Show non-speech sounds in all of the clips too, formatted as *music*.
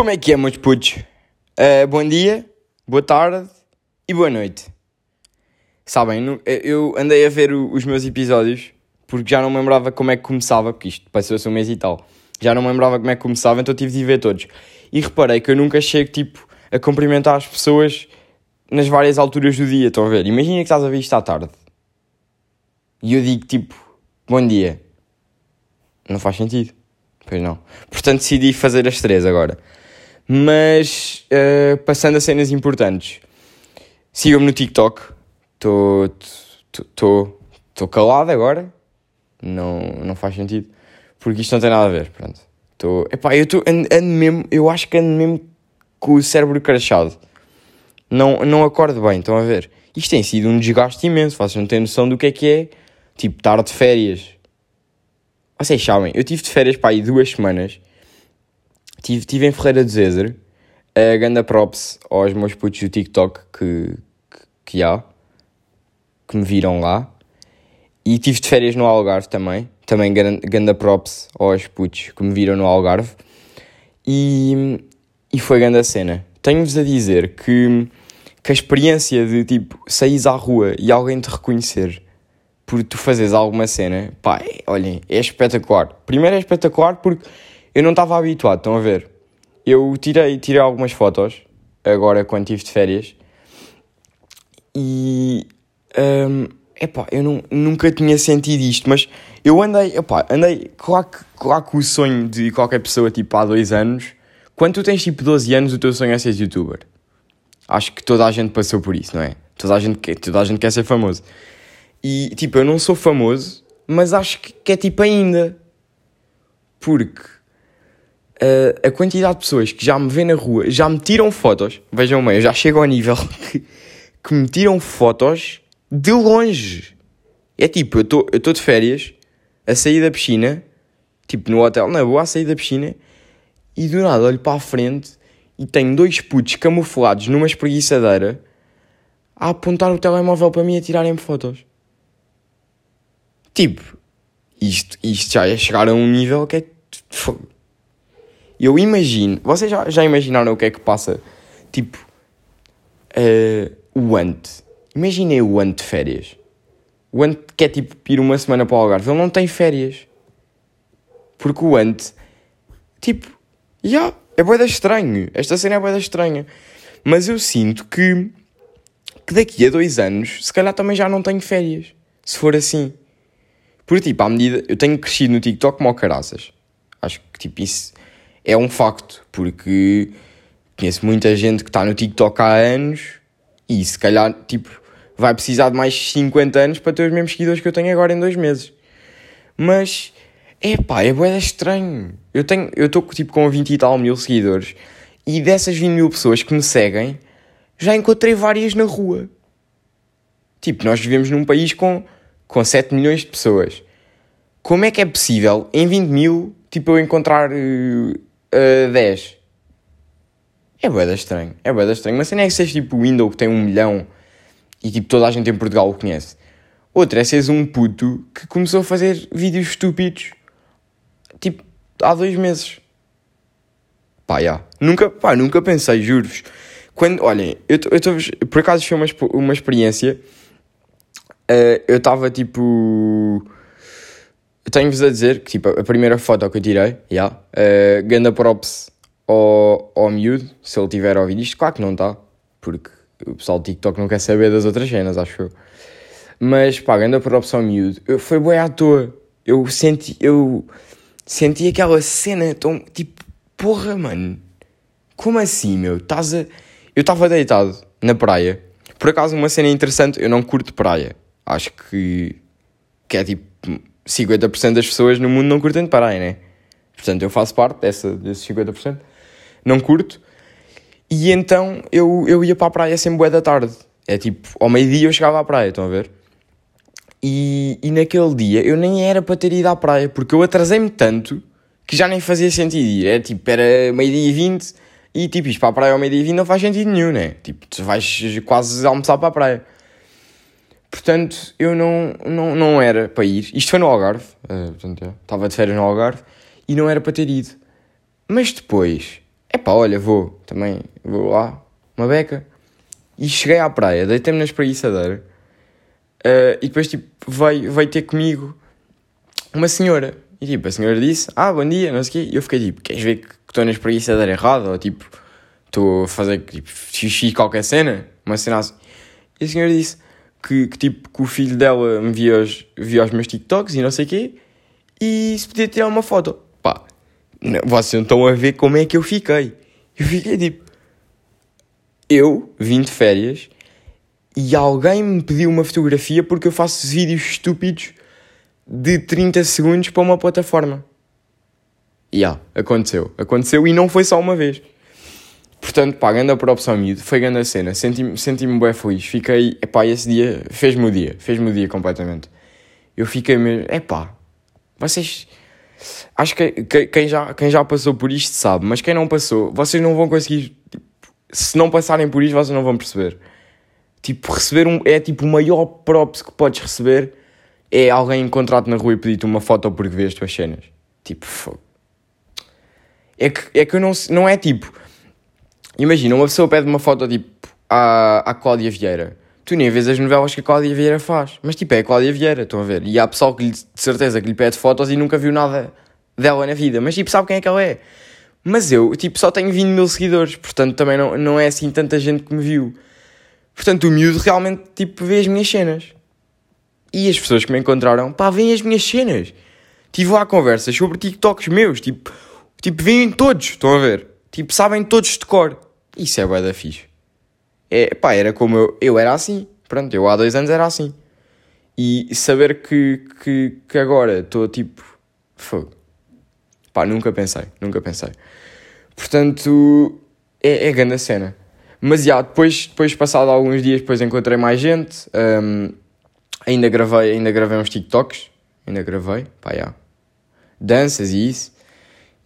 Como é que é, meus putos? Uh, bom dia, boa tarde e boa noite. Sabem, eu andei a ver os meus episódios porque já não me lembrava como é que começava, porque isto passou-se um mês e tal. Já não me lembrava como é que começava, então tive de ver todos. E reparei que eu nunca chego, tipo, a cumprimentar as pessoas nas várias alturas do dia, estão a ver? Imagina que estás a ver isto à tarde. E eu digo, tipo, bom dia. Não faz sentido. Pois não. Portanto, decidi fazer as três agora. Mas, uh, passando a cenas importantes. Sigam-me no TikTok. Estou calado agora. Não, não faz sentido. Porque isto não tem nada a ver. Pronto. Tô, epá, eu ando, ando mesmo. Eu acho que ando mesmo com o cérebro crachado. Não, não acordo bem. Estão a ver? Isto tem sido um desgaste imenso. Vocês não têm noção do que é que é. Tipo, estar de férias vocês sabem, eu tive de férias para aí duas semanas. Tive, tive em Ferreira de Zezer. A ganda props aos meus putos do TikTok que, que, que há. Que me viram lá. E tive de férias no Algarve também. Também ganda props aos putos que me viram no Algarve. E, e foi ganda cena. Tenho-vos a dizer que, que a experiência de tipo saís à rua e alguém te reconhecer por tu fazeres alguma cena, pá, é, olhem, é espetacular. Primeiro é espetacular porque eu não estava habituado, estão a ver? Eu tirei, tirei algumas fotos, agora quando estive de férias, e. Um, epá, eu não, nunca tinha sentido isto, mas eu andei, epá, andei, claro que, claro que o sonho de qualquer pessoa, tipo, há dois anos, quando tu tens tipo 12 anos, o teu sonho é ser youtuber. Acho que toda a gente passou por isso, não é? Toda a gente quer, toda a gente quer ser famoso. E tipo, eu não sou famoso, mas acho que, que é tipo ainda. Porque uh, a quantidade de pessoas que já me vê na rua, já me tiram fotos, vejam bem, eu já chego ao nível *laughs* que, me tiram fotos de longe. É tipo, eu estou de férias, a sair da piscina, tipo no hotel, na boa, a sair da piscina, e do nada olho para a frente e tenho dois putos camuflados numa espreguiçadeira a apontar o telemóvel para mim a tirarem-me fotos. Tipo, isto, isto já é chegar a um nível que é. Eu imagino. Vocês já, já imaginaram o que é que passa? Tipo, uh, o ante. Imaginem o ante de férias. O ante quer tipo ir uma semana para o Algarve. Ele não tem férias. Porque o ante, tipo, já, yeah, é boeda estranho. Esta cena é boeda estranha. Mas eu sinto que, que daqui a dois anos, se calhar também já não tenho férias. Se for assim. Porque, tipo, à medida. Eu tenho crescido no TikTok como caraças. Acho que, tipo, isso é um facto. Porque conheço muita gente que está no TikTok há anos e, se calhar, tipo, vai precisar de mais 50 anos para ter os mesmos seguidores que eu tenho agora em dois meses. Mas, é pá, é boeda estranho. Eu tenho. Eu estou, tipo, com 20 e tal mil seguidores e dessas 20 mil pessoas que me seguem, já encontrei várias na rua. Tipo, nós vivemos num país com com 7 milhões de pessoas. Como é que é possível em 20 mil, tipo, eu encontrar uh, uh, 10? É boeda estranho, é boeda estranho. Mas não é que seja tipo o Windows que tem um milhão e tipo toda a gente em Portugal o conhece. Outra é seres um puto que começou a fazer vídeos estúpidos tipo há dois meses. Pá, já. Nunca, pá, nunca pensei, juro-vos. Quando, olhem, eu, eu por acaso foi uma, uma experiência uh, eu estava tipo. Tenho-vos a dizer que tipo, a primeira foto que eu tirei, já, yeah, uh, ganda props ao, ao miúdo, se ele tiver a ouvir isto, claro que não está, porque o pessoal do TikTok não quer saber das outras cenas, acho eu. Mas pá, ganda props ao miúdo, eu, foi bem à toa. Eu senti, eu senti aquela cena tão tipo, porra, mano, como assim, meu? Estás a. Eu estava deitado na praia. Por acaso, uma cena interessante, eu não curto praia acho que, que é tipo 50% das pessoas no mundo não curtem de praia, né? Portanto, eu faço parte dessa, desses 50%. Não curto. E então eu, eu ia para a praia sempre bué da tarde. É tipo, ao meio-dia eu chegava à praia, estão a ver? E, e naquele dia eu nem era para ter ido à praia, porque eu atrasei-me tanto que já nem fazia sentido ir. É tipo, era meio-dia e vinte e tipo, isto para a praia ao meio-dia e vinte não faz sentido nenhum, né? Tipo, tu vais quase almoçar para a praia. Portanto, eu não, não, não era para ir. Isto foi no Algarve, uh, portanto, estava de férias no Algarve e não era para ter ido. Mas depois, é pá, olha, vou, também, vou lá, uma beca. E cheguei à praia, deitei-me na espreguiçadeira. Uh, e depois, tipo, veio, veio ter comigo uma senhora. E tipo, a senhora disse, ah, bom dia, não sei o quê. E eu fiquei tipo, queres ver que estou na espreguiçadeira errada? Ou tipo, estou a fazer tipo, xixi qualquer cena? Uma cena assim. E a senhora disse que, que tipo, que o filho dela me via os, via os meus TikToks e não sei o quê. E se podia tirar uma foto. Pá, não, vocês não estão a ver como é que eu fiquei. Eu fiquei tipo, eu vim de férias e alguém me pediu uma fotografia porque eu faço vídeos estúpidos de 30 segundos para uma plataforma. E yeah, aconteceu. Aconteceu e não foi só uma vez. Portanto, pá, ganda por opção miúdo, foi grande a cena, senti-me senti bem feliz, fiquei, epá, esse dia fez-me o dia, fez-me o dia completamente. Eu fiquei mesmo, epá, vocês, acho que, que, quem, já, quem já passou por isto sabe, mas quem não passou, vocês não vão conseguir, tipo, se não passarem por isto, vocês não vão perceber. Tipo, receber um, é tipo o maior props que podes receber é alguém encontrar-te na rua e pedir-te uma foto porque vê as tuas cenas. Tipo, fogo. É que, é que eu não, não é tipo Imagina, uma pessoa pede uma foto tipo à, à Cláudia Vieira. Tu nem vês as novelas que a Cláudia Vieira faz. Mas tipo, é a Cláudia Vieira, estão a ver? E há pessoal que lhe, de certeza que lhe pede fotos e nunca viu nada dela na vida. Mas tipo, sabe quem é que ela é? Mas eu, tipo, só tenho 20 mil seguidores. Portanto, também não, não é assim tanta gente que me viu. Portanto, o miúdo realmente, tipo, vê as minhas cenas. E as pessoas que me encontraram, pá, veem as minhas cenas. Tive lá conversas sobre TikToks meus, tipo, tipo, veem todos, estão a ver? Tipo, sabem todos de cor. Isso é bué da fixe. É, pá, era como eu, eu era assim. Pronto, eu há dois anos era assim. E saber que, que, que agora estou tipo. Fogo. Pá, nunca pensei, nunca pensei. Portanto, é, é grande a cena. Mas já, depois, depois passado alguns dias, depois encontrei mais gente. Um, ainda gravei, ainda gravei uns TikToks. Ainda gravei, pá, já. Danças e isso.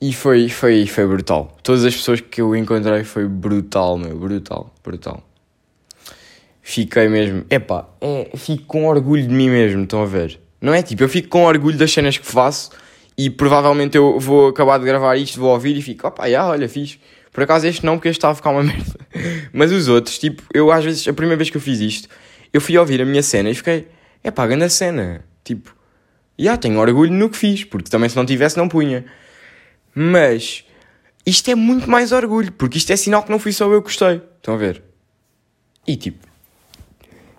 E foi, foi, foi brutal. Todas as pessoas que eu encontrei foi brutal, meu. Brutal, brutal. Fiquei mesmo. Epá, é, fico com orgulho de mim mesmo, estão a ver? Não é tipo, eu fico com orgulho das cenas que faço e provavelmente eu vou acabar de gravar isto, vou ouvir e fico, opá, já, olha, fiz. Por acaso este não, porque este estava a ficar uma *laughs* merda. Mas os outros, tipo, eu às vezes, a primeira vez que eu fiz isto, eu fui ouvir a minha cena e fiquei, epá, grande cena. Tipo, já, tenho orgulho no que fiz, porque também se não tivesse não punha. Mas isto é muito mais orgulho, porque isto é sinal que não fui só eu que gostei. Estão a ver? E tipo,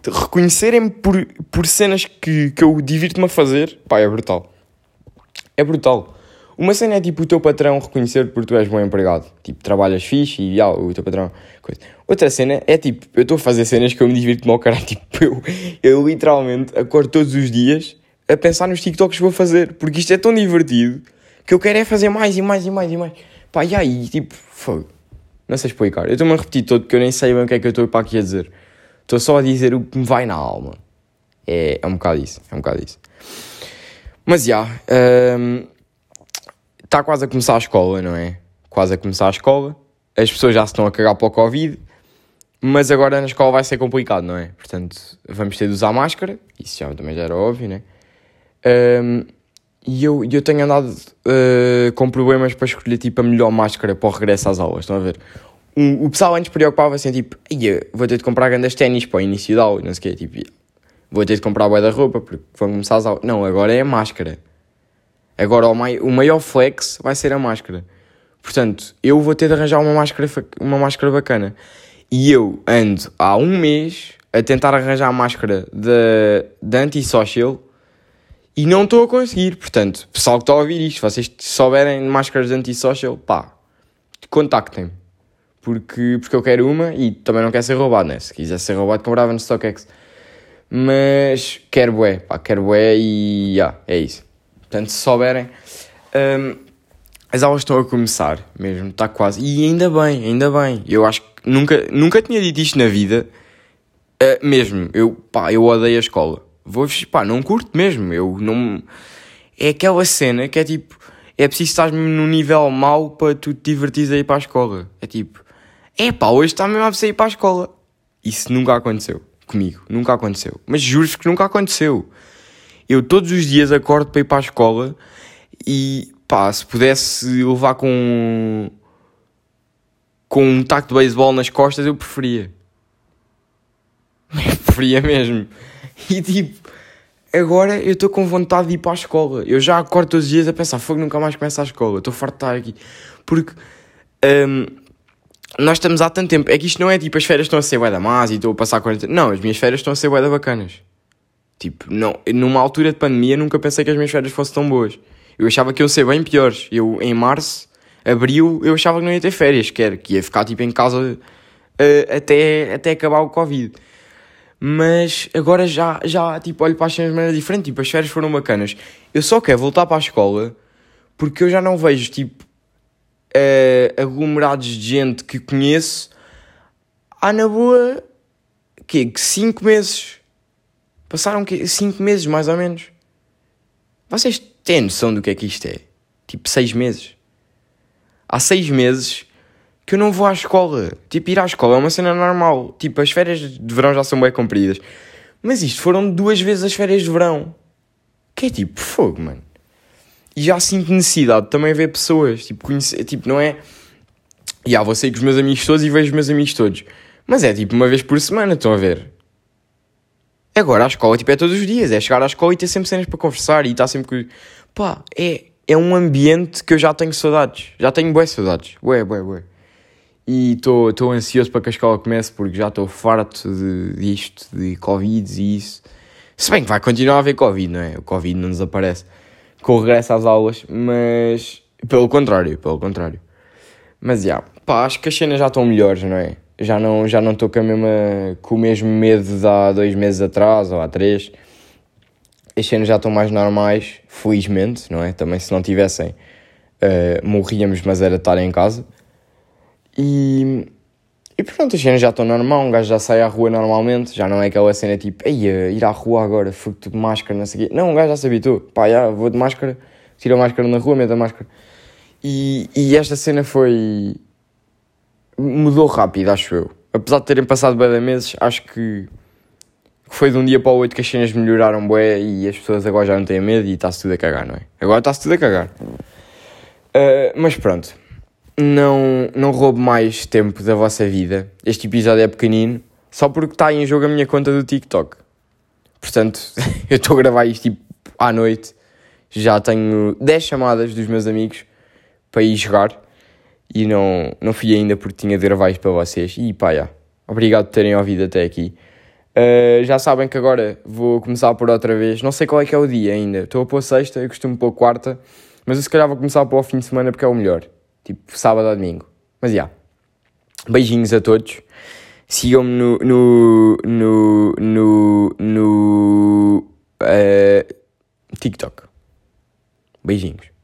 reconhecerem-me por, por cenas que, que eu divirto-me a fazer, pá, é brutal. É brutal. Uma cena é tipo o teu patrão reconhecer porque tu és bom empregado. Tipo, trabalhas fixe e ah, o teu patrão. Coisa. Outra cena é tipo, eu estou a fazer cenas que eu me divirto-me ao caralho. *laughs* Tipo, eu, eu literalmente acordo todos os dias a pensar nos TikToks que vou fazer porque isto é tão divertido que eu quero é fazer mais e mais e mais e mais. Pá, e aí, tipo, fogo. Não sei explicar. Eu estou-me a repetir todo porque eu nem sei bem o que é que eu estou para aqui a dizer. Estou só a dizer o que me vai na alma. É, é um bocado isso. É um bocado isso. Mas já. Está um, quase a começar a escola, não é? Quase a começar a escola. As pessoas já se estão a cagar para o Covid. Mas agora na escola vai ser complicado, não é? Portanto, vamos ter de usar máscara. Isso já também já era óbvio, né? Um, e eu, eu tenho andado uh, com problemas para escolher tipo a melhor máscara para o regresso às aulas, estão a ver? Um, o pessoal antes preocupava-se assim, tipo, vou ter de comprar grandes ténis para o início da aula, não sei o quê, tipo, vou ter de comprar boa da roupa porque vão começar as aulas. Não, agora é a máscara. Agora o, mai, o maior flex vai ser a máscara. Portanto, eu vou ter de arranjar uma máscara, uma máscara bacana. E eu ando há um mês a tentar arranjar a máscara da anti-social e não estou a conseguir. Portanto, pessoal que está a ouvir isto, vocês souberem de máscaras anti-social, pá, contactem-me. Porque, porque eu quero uma e também não quero ser roubado, né? Se quiser ser roubado, comprava no StockX. Mas quero bué, pá, quero bué e yeah, é isso. Portanto, se souberem. Um, as aulas estão a começar mesmo, está quase. E ainda bem, ainda bem. Eu acho que nunca, nunca tinha dito isto na vida. Uh, mesmo, eu, pá, eu odeio a escola vou pá, não curto mesmo, eu não... É aquela cena que é tipo, é preciso estar num nível mau para tu te divertires a ir para a escola. É tipo, é pá, hoje está mesmo a ir para a escola. Isso nunca aconteceu comigo, nunca aconteceu. Mas juro-vos que nunca aconteceu. Eu todos os dias acordo para ir para a escola e pá, se pudesse levar com com um taco de beisebol nas costas, eu preferia. *laughs* Eu preferia mesmo. *laughs* E tipo, agora eu estou com vontade de ir para a escola. Eu já acordo todos os dias a pensar, fogo, nunca mais começa a escola. Estou farto de estar aqui. Porque um, nós estamos há tanto tempo. É que isto não é tipo, as férias estão a ser bué da más e estou a passar 40... Não, as minhas férias estão a ser bué da bacanas. Tipo, não, numa altura de pandemia nunca pensei que as minhas férias fossem tão boas. Eu achava que iam ser bem piores. Eu, em março, abril, eu achava que não ia ter férias, quer que ia ficar tipo em casa uh, até, até acabar o Covid. Mas agora já, já tipo, olho para as cenas de maneira diferente. Tipo, as férias foram bacanas. Eu só quero voltar para a escola porque eu já não vejo, tipo, uh, aglomerados de gente que conheço há na boa, que 5 meses. Passaram 5 meses, mais ou menos. Vocês têm noção do que é que isto é? Tipo, 6 meses. Há 6 meses que eu não vou à escola. Tipo, ir à escola é uma cena normal. Tipo, as férias de verão já são bem compridas. Mas isto foram duas vezes as férias de verão. Que é tipo, fogo, mano. E já sinto necessidade de também ver pessoas. Tipo, conhecer, tipo não é... E yeah, vou sair com os meus amigos todos e vejo os meus amigos todos. Mas é tipo uma vez por semana, estão a ver? Agora a escola tipo, é todos os dias. É chegar à escola e ter sempre cenas para conversar e estar sempre... Pá, é, é um ambiente que eu já tenho saudades. Já tenho boas saudades. Ué, ué, ué. E estou ansioso para que a escola comece porque já estou farto de, disto, de Covid e isso. Se bem que vai continuar a haver Covid, não é? O Covid não desaparece com o regresso às aulas, mas pelo contrário, pelo contrário. Mas já, yeah, pá, acho que as cenas já estão melhores, não é? Já não já não estou com, com o mesmo medo de há dois meses atrás ou há três. As cenas já estão mais normais, felizmente, não é? Também se não tivessem, uh, morríamos, mas era estar em casa. E, e pronto, as cenas já estão normal, um gajo já sai à rua normalmente, já não é aquela cena tipo, ei, ir à rua agora, fui de máscara, não sei o quê. Não, um gajo já se habituou, pá, já, vou de máscara, tiro a máscara na rua, meto a máscara. E, e esta cena foi. mudou rápido, acho eu. Apesar de terem passado bem meses, acho que foi de um dia para o outro que as cenas melhoraram bué e as pessoas agora já não têm medo e está-se tudo a cagar, não é? Agora está-se tudo a cagar. Uh, mas pronto não, não roubo mais tempo da vossa vida. Este episódio é pequenino, só porque está em jogo a minha conta do TikTok. Portanto, *laughs* eu estou a gravar isto tipo, à noite. Já tenho 10 chamadas dos meus amigos para ir jogar. E não, não fui ainda porque tinha de gravar isto para vocês. E pá, já. Obrigado por terem ouvido até aqui. Uh, já sabem que agora vou começar por outra vez. Não sei qual é que é o dia ainda. Estou a pôr sexta, eu costumo pôr quarta. Mas eu se calhar vou começar por o fim de semana porque é o melhor tipo sábado ou domingo. Mas já. Yeah. Beijinhos a todos. Sigam-me no. no. no. no. no uh, TikTok. Beijinhos.